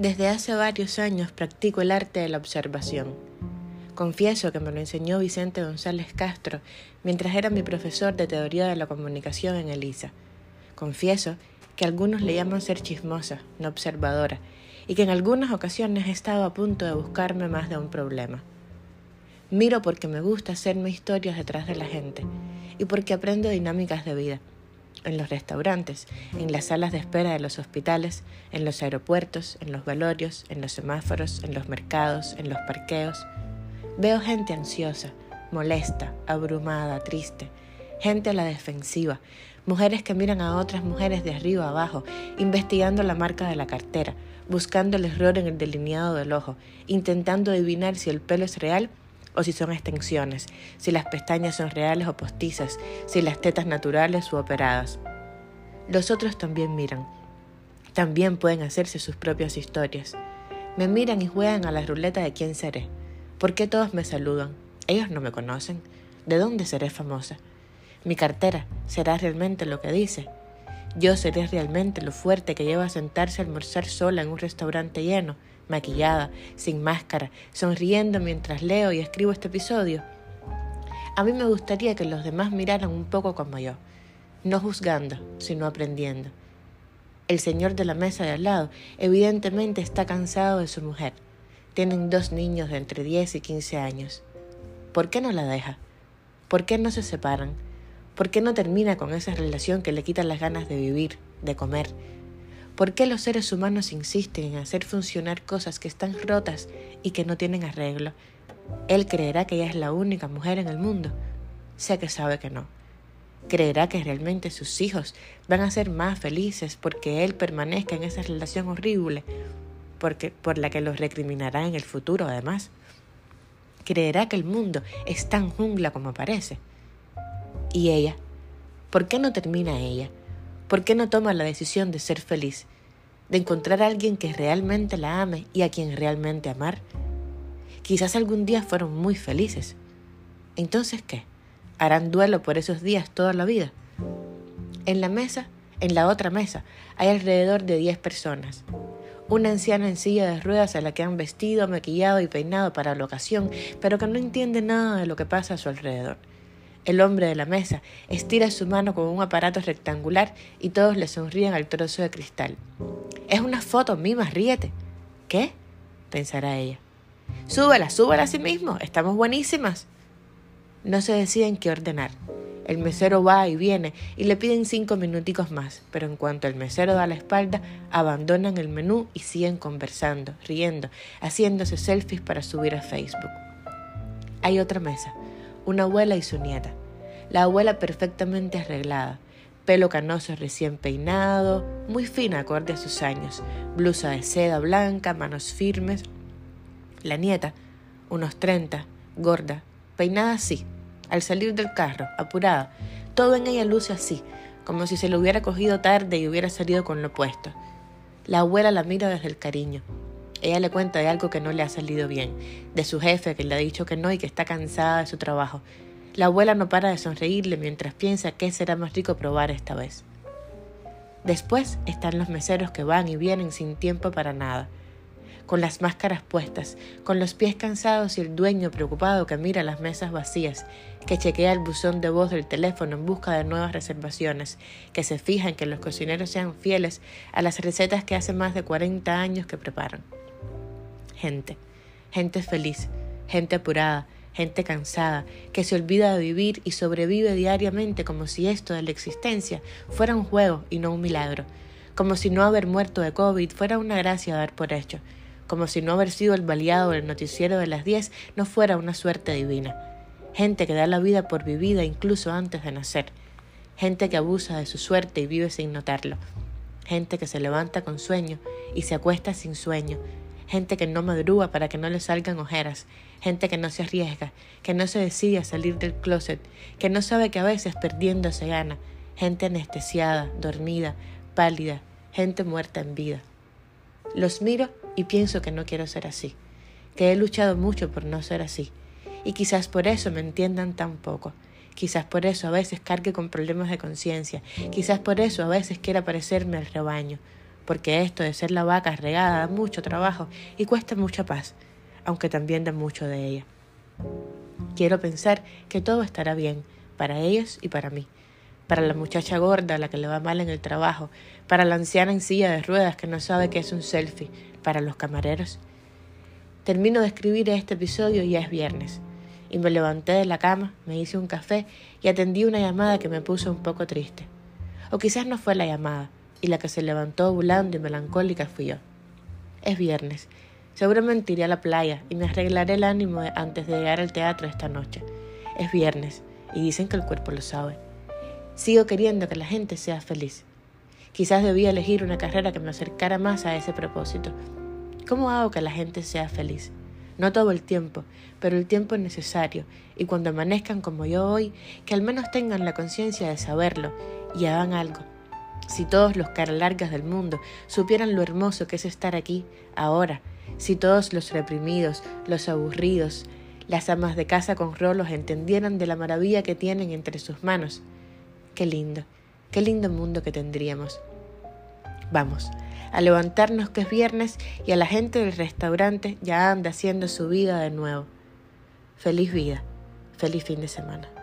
Desde hace varios años practico el arte de la observación. Confieso que me lo enseñó Vicente González Castro mientras era mi profesor de teoría de la comunicación en ELISA. Confieso que algunos le llaman ser chismosa, no observadora, y que en algunas ocasiones he estado a punto de buscarme más de un problema. Miro porque me gusta hacerme historias detrás de la gente y porque aprendo dinámicas de vida en los restaurantes, en las salas de espera de los hospitales, en los aeropuertos, en los valorios, en los semáforos, en los mercados, en los parqueos. Veo gente ansiosa, molesta, abrumada, triste, gente a la defensiva, mujeres que miran a otras mujeres de arriba abajo, investigando la marca de la cartera, buscando el error en el delineado del ojo, intentando adivinar si el pelo es real o si son extensiones, si las pestañas son reales o postizas, si las tetas naturales u operadas. Los otros también miran. También pueden hacerse sus propias historias. Me miran y juegan a la ruleta de quién seré. ¿Por qué todos me saludan? Ellos no me conocen. ¿De dónde seré famosa? Mi cartera será realmente lo que dice. Yo seré realmente lo fuerte que lleva a sentarse a almorzar sola en un restaurante lleno maquillada, sin máscara, sonriendo mientras leo y escribo este episodio. A mí me gustaría que los demás miraran un poco como yo, no juzgando, sino aprendiendo. El señor de la mesa de al lado evidentemente está cansado de su mujer. Tienen dos niños de entre 10 y 15 años. ¿Por qué no la deja? ¿Por qué no se separan? ¿Por qué no termina con esa relación que le quita las ganas de vivir, de comer, ¿Por qué los seres humanos insisten en hacer funcionar cosas que están rotas y que no tienen arreglo? Él creerá que ella es la única mujer en el mundo. Sé que sabe que no. Creerá que realmente sus hijos van a ser más felices porque él permanezca en esa relación horrible, porque, por la que los recriminará en el futuro además. Creerá que el mundo es tan jungla como parece. ¿Y ella? ¿Por qué no termina ella? ¿Por qué no toma la decisión de ser feliz? De encontrar a alguien que realmente la ame y a quien realmente amar. Quizás algún día fueron muy felices. Entonces, ¿qué? ¿Harán duelo por esos días toda la vida? En la mesa, en la otra mesa, hay alrededor de diez personas. Una anciana en silla de ruedas a la que han vestido, maquillado y peinado para la ocasión, pero que no entiende nada de lo que pasa a su alrededor. El hombre de la mesa estira su mano con un aparato rectangular y todos le sonríen al trozo de cristal. Es una foto, Mima, ríete. ¿Qué? pensará ella. Súbela, súbela a sí mismo, estamos buenísimas. No se deciden qué ordenar. El mesero va y viene y le piden cinco minuticos más, pero en cuanto el mesero da la espalda, abandonan el menú y siguen conversando, riendo, haciéndose selfies para subir a Facebook. Hay otra mesa una abuela y su nieta. La abuela perfectamente arreglada, pelo canoso recién peinado, muy fina acorde a sus años, blusa de seda blanca, manos firmes. La nieta, unos treinta, gorda, peinada así, al salir del carro, apurada, todo en ella luce así, como si se lo hubiera cogido tarde y hubiera salido con lo puesto. La abuela la mira desde el cariño, ella le cuenta de algo que no le ha salido bien, de su jefe que le ha dicho que no y que está cansada de su trabajo. La abuela no para de sonreírle mientras piensa qué será más rico probar esta vez. Después están los meseros que van y vienen sin tiempo para nada, con las máscaras puestas, con los pies cansados y el dueño preocupado que mira las mesas vacías, que chequea el buzón de voz del teléfono en busca de nuevas reservaciones, que se fija en que los cocineros sean fieles a las recetas que hace más de 40 años que preparan gente, gente feliz, gente apurada, gente cansada, que se olvida de vivir y sobrevive diariamente como si esto de la existencia fuera un juego y no un milagro, como si no haber muerto de COVID fuera una gracia dar por hecho, como si no haber sido el baleado del noticiero de las 10 no fuera una suerte divina, gente que da la vida por vivida incluso antes de nacer, gente que abusa de su suerte y vive sin notarlo, gente que se levanta con sueño y se acuesta sin sueño, gente que no madruga para que no le salgan ojeras, gente que no se arriesga, que no se decide a salir del closet, que no sabe que a veces perdiendo se gana, gente anestesiada, dormida, pálida, gente muerta en vida. Los miro y pienso que no quiero ser así, que he luchado mucho por no ser así, y quizás por eso me entiendan tan poco. Quizás por eso a veces cargue con problemas de conciencia, quizás por eso a veces quiera parecerme al rebaño, porque esto de ser la vaca regada da mucho trabajo y cuesta mucha paz, aunque también da mucho de ella. Quiero pensar que todo estará bien, para ellos y para mí, para la muchacha gorda a la que le va mal en el trabajo, para la anciana en silla de ruedas que no sabe qué es un selfie, para los camareros. Termino de escribir este episodio y es viernes, y me levanté de la cama, me hice un café y atendí una llamada que me puso un poco triste. O quizás no fue la llamada, y la que se levantó volando y melancólica fui yo. Es viernes. Seguramente iré a la playa y me arreglaré el ánimo antes de llegar al teatro esta noche. Es viernes y dicen que el cuerpo lo sabe. Sigo queriendo que la gente sea feliz. Quizás debía elegir una carrera que me acercara más a ese propósito. ¿Cómo hago que la gente sea feliz? No todo el tiempo, pero el tiempo es necesario, y cuando amanezcan como yo hoy, que al menos tengan la conciencia de saberlo y hagan algo. Si todos los cara largas del mundo supieran lo hermoso que es estar aquí, ahora, si todos los reprimidos, los aburridos, las amas de casa con rolos entendieran de la maravilla que tienen entre sus manos, qué lindo, qué lindo mundo que tendríamos. Vamos, a levantarnos que es viernes y a la gente del restaurante ya anda haciendo su vida de nuevo. Feliz vida, feliz fin de semana.